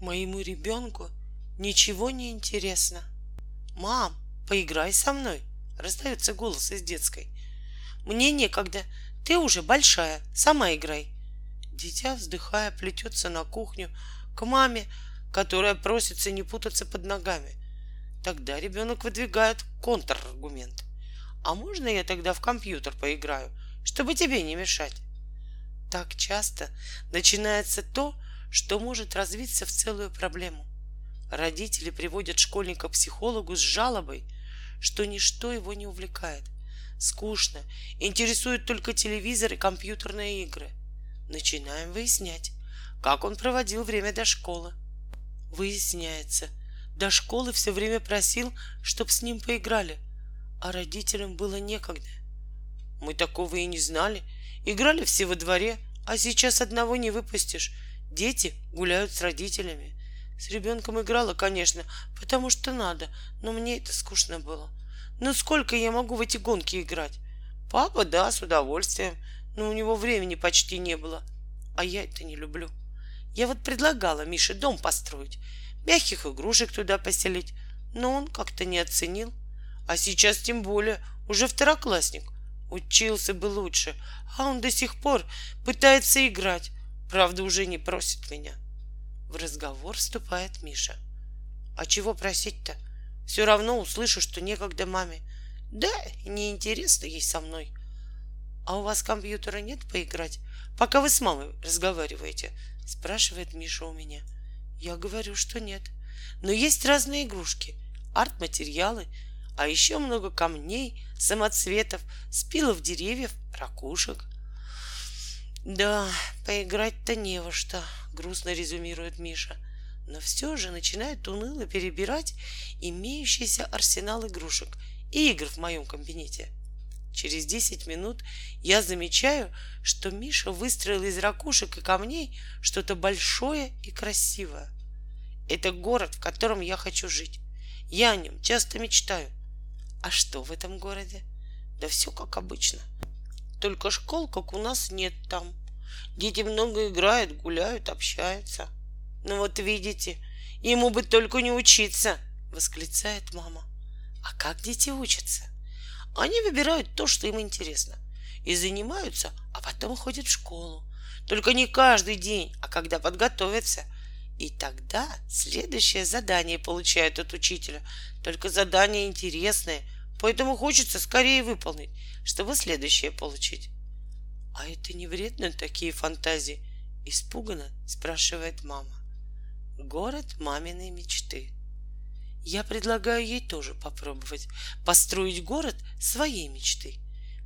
Моему ребенку ничего не интересно. Мам, поиграй со мной, раздается голос из детской. Мне некогда, ты уже большая, сама играй. Дитя, вздыхая, плетется на кухню к маме, которая просится не путаться под ногами. Тогда ребенок выдвигает контраргумент. А можно я тогда в компьютер поиграю, чтобы тебе не мешать? Так часто начинается то, что может развиться в целую проблему. Родители приводят школьника к психологу с жалобой, что ничто его не увлекает. Скучно, интересуют только телевизор и компьютерные игры. Начинаем выяснять, как он проводил время до школы. Выясняется, до школы все время просил, чтоб с ним поиграли, а родителям было некогда. Мы такого и не знали. Играли все во дворе, а сейчас одного не выпустишь. Дети гуляют с родителями. С ребенком играла, конечно, потому что надо, но мне это скучно было. Ну сколько я могу в эти гонки играть? Папа, да, с удовольствием, но у него времени почти не было. А я это не люблю. Я вот предлагала Мише дом построить, мягких игрушек туда поселить, но он как-то не оценил. А сейчас тем более уже второклассник. Учился бы лучше, а он до сих пор пытается играть. Правда, уже не просит меня. В разговор вступает Миша. А чего просить-то? Все равно услышу, что некогда маме. Да, неинтересно ей со мной. А у вас компьютера нет поиграть, пока вы с мамой разговариваете? Спрашивает Миша у меня. Я говорю, что нет. Но есть разные игрушки, арт-материалы, а еще много камней, самоцветов, спилов деревьев, ракушек. Да, поиграть-то не во что, грустно резюмирует Миша но все же начинает уныло перебирать имеющийся арсенал игрушек и игр в моем кабинете. Через десять минут я замечаю, что Миша выстроил из ракушек и камней что-то большое и красивое. Это город, в котором я хочу жить. Я о нем часто мечтаю. А что в этом городе? Да все как обычно. Только школ, как у нас, нет там. Дети много играют, гуляют, общаются. Ну вот видите, ему бы только не учиться, восклицает мама. А как дети учатся? Они выбирают то, что им интересно, и занимаются, а потом ходят в школу. Только не каждый день, а когда подготовятся. И тогда следующее задание получают от учителя. Только задание интересное, поэтому хочется скорее выполнить, чтобы следующее получить. А это не вредно такие фантазии? Испуганно спрашивает мама. Город маминой мечты. Я предлагаю ей тоже попробовать построить город своей мечты.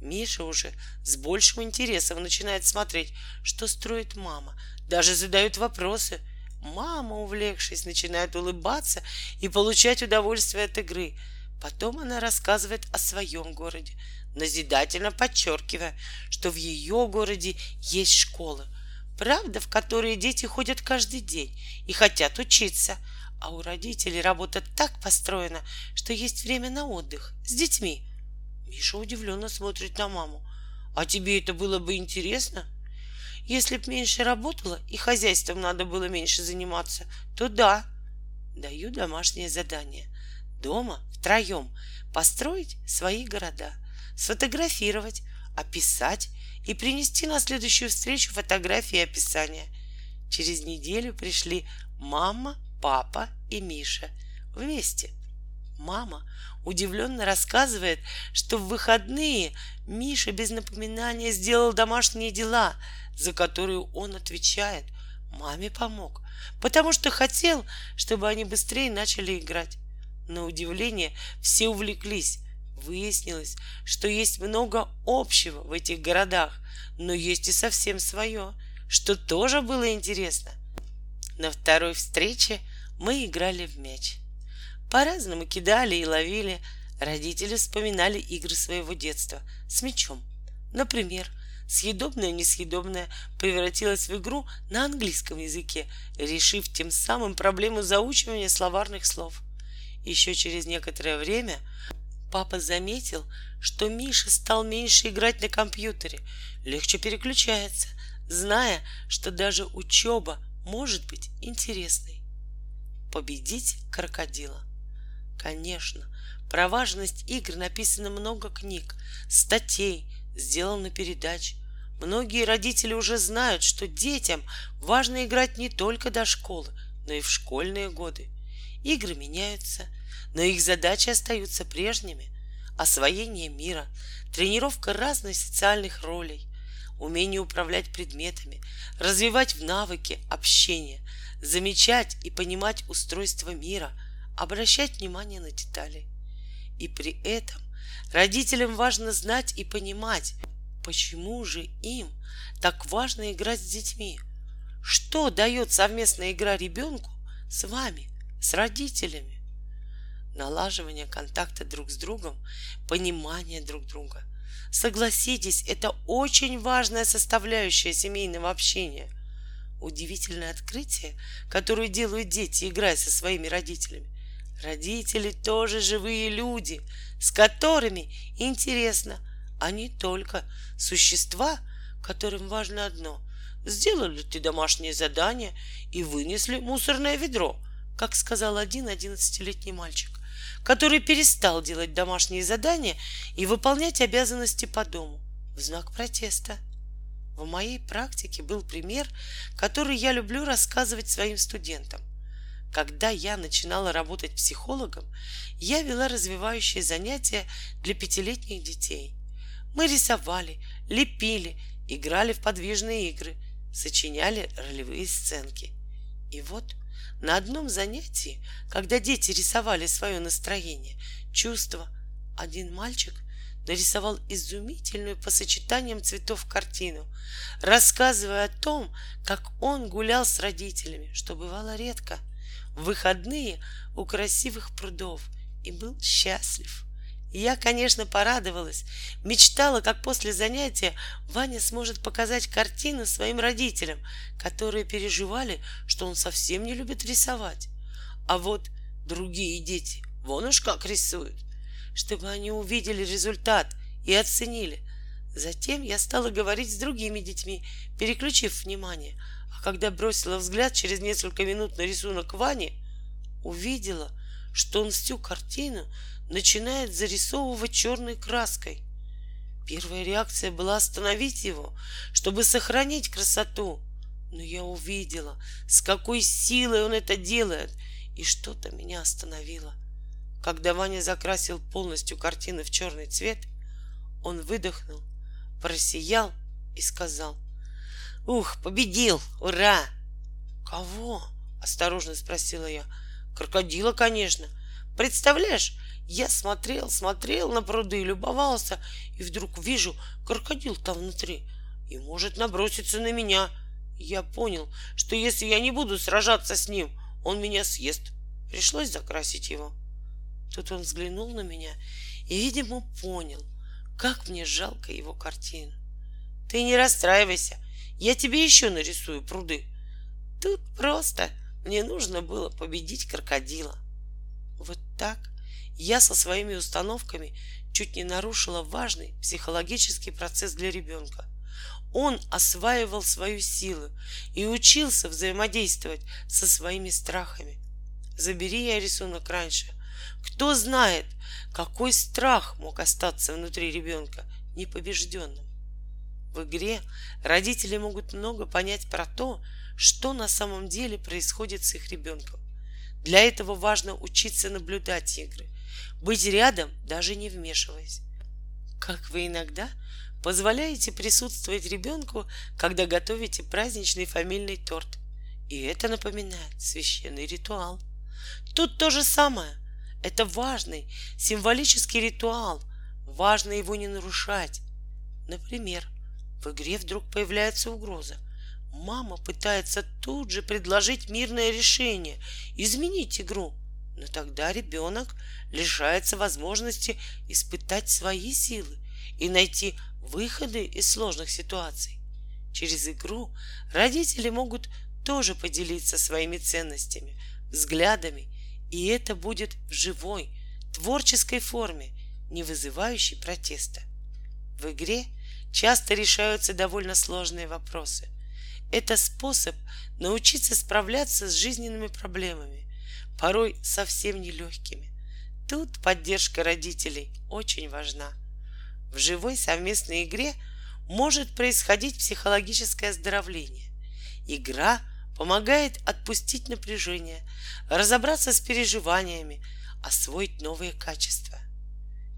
Миша уже с большим интересом начинает смотреть, что строит мама. Даже задают вопросы. Мама, увлекшись, начинает улыбаться и получать удовольствие от игры. Потом она рассказывает о своем городе, назидательно подчеркивая, что в ее городе есть школы, Правда, в которые дети ходят каждый день и хотят учиться, а у родителей работа так построена, что есть время на отдых с детьми. Миша удивленно смотрит на маму. А тебе это было бы интересно? Если б меньше работала и хозяйством надо было меньше заниматься, то да. Даю домашнее задание. Дома втроем построить свои города, сфотографировать, описать и принести на следующую встречу фотографии и описания. Через неделю пришли мама, папа и Миша вместе. Мама удивленно рассказывает, что в выходные Миша без напоминания сделал домашние дела, за которые он отвечает. Маме помог, потому что хотел, чтобы они быстрее начали играть. На удивление все увлеклись, Выяснилось, что есть много общего в этих городах, но есть и совсем свое, что тоже было интересно. На второй встрече мы играли в мяч. По-разному кидали и ловили. Родители вспоминали игры своего детства с мячом. Например, съедобное несъедобное превратилось в игру на английском языке, решив тем самым проблему заучивания словарных слов. Еще через некоторое время Папа заметил, что Миша стал меньше играть на компьютере, легче переключается, зная, что даже учеба может быть интересной. победить крокодила. Конечно, про важность игр написано много книг, статей, сделано передач. Многие родители уже знают, что детям важно играть не только до школы, но и в школьные годы. Игры меняются, но их задачи остаются прежними. Освоение мира, тренировка разных социальных ролей, умение управлять предметами, развивать в навыки общения, замечать и понимать устройство мира, обращать внимание на детали. И при этом родителям важно знать и понимать, почему же им так важно играть с детьми. Что дает совместная игра ребенку с вами, с родителями? Налаживание контакта друг с другом, понимание друг друга. Согласитесь, это очень важная составляющая семейного общения. Удивительное открытие, которое делают дети, играя со своими родителями. Родители тоже живые люди, с которыми интересно, а не только существа, которым важно одно — сделали ты домашнее задание и вынесли мусорное ведро, как сказал один одиннадцатилетний мальчик, который перестал делать домашние задания и выполнять обязанности по дому в знак протеста. В моей практике был пример, который я люблю рассказывать своим студентам. Когда я начинала работать психологом, я вела развивающие занятия для пятилетних детей. Мы рисовали, лепили, играли в подвижные игры, сочиняли ролевые сценки. И вот на одном занятии, когда дети рисовали свое настроение, чувства, один мальчик нарисовал изумительную по сочетаниям цветов картину, рассказывая о том, как он гулял с родителями, что бывало редко, в выходные у красивых прудов и был счастлив. Я, конечно, порадовалась, мечтала, как после занятия Ваня сможет показать картину своим родителям, которые переживали, что он совсем не любит рисовать. А вот другие дети, вон уж как рисуют, чтобы они увидели результат и оценили. Затем я стала говорить с другими детьми, переключив внимание, а когда бросила взгляд через несколько минут на рисунок Вани, увидела, что он всю картину начинает зарисовывать черной краской. Первая реакция была остановить его, чтобы сохранить красоту. Но я увидела, с какой силой он это делает, и что-то меня остановило. Когда Ваня закрасил полностью картины в черный цвет, он выдохнул, просиял и сказал, «Ух, победил! Ура!» «Кого?» — осторожно спросила я. «Крокодила, конечно. Представляешь, я смотрел, смотрел на пруды, любовался, и вдруг вижу, крокодил там внутри и может наброситься на меня. Я понял, что если я не буду сражаться с ним, он меня съест. Пришлось закрасить его. Тут он взглянул на меня и, видимо, понял, как мне жалко его картину. Ты не расстраивайся, я тебе еще нарисую пруды. Тут просто мне нужно было победить крокодила. Вот так я со своими установками чуть не нарушила важный психологический процесс для ребенка. Он осваивал свою силу и учился взаимодействовать со своими страхами. Забери я рисунок раньше. Кто знает, какой страх мог остаться внутри ребенка непобежденным. В игре родители могут много понять про то, что на самом деле происходит с их ребенком. Для этого важно учиться наблюдать игры, быть рядом, даже не вмешиваясь. Как вы иногда позволяете присутствовать ребенку, когда готовите праздничный фамильный торт. И это напоминает священный ритуал. Тут то же самое. Это важный символический ритуал. Важно его не нарушать. Например, в игре вдруг появляется угроза. Мама пытается тут же предложить мирное решение, изменить игру — но тогда ребенок лишается возможности испытать свои силы и найти выходы из сложных ситуаций. Через игру родители могут тоже поделиться своими ценностями, взглядами, и это будет в живой, творческой форме, не вызывающей протеста. В игре часто решаются довольно сложные вопросы. Это способ научиться справляться с жизненными проблемами, порой совсем нелегкими. Тут поддержка родителей очень важна. В живой совместной игре может происходить психологическое оздоровление. Игра помогает отпустить напряжение, разобраться с переживаниями, освоить новые качества.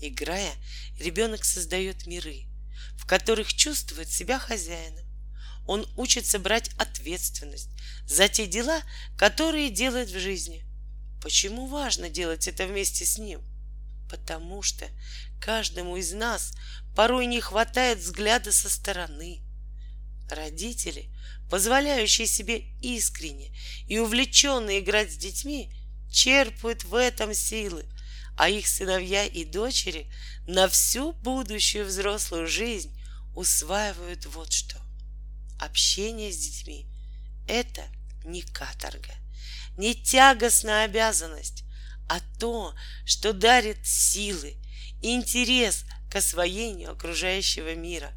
Играя, ребенок создает миры, в которых чувствует себя хозяином. Он учится брать ответственность за те дела, которые делает в жизни. Почему важно делать это вместе с ним? Потому что каждому из нас порой не хватает взгляда со стороны. Родители, позволяющие себе искренне и увлеченно играть с детьми, черпают в этом силы, а их сыновья и дочери на всю будущую взрослую жизнь усваивают вот что. Общение с детьми — это не каторга, не тягостная обязанность, а то, что дарит силы интерес к освоению окружающего мира,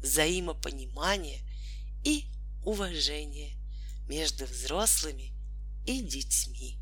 взаимопонимание и уважение между взрослыми и детьми.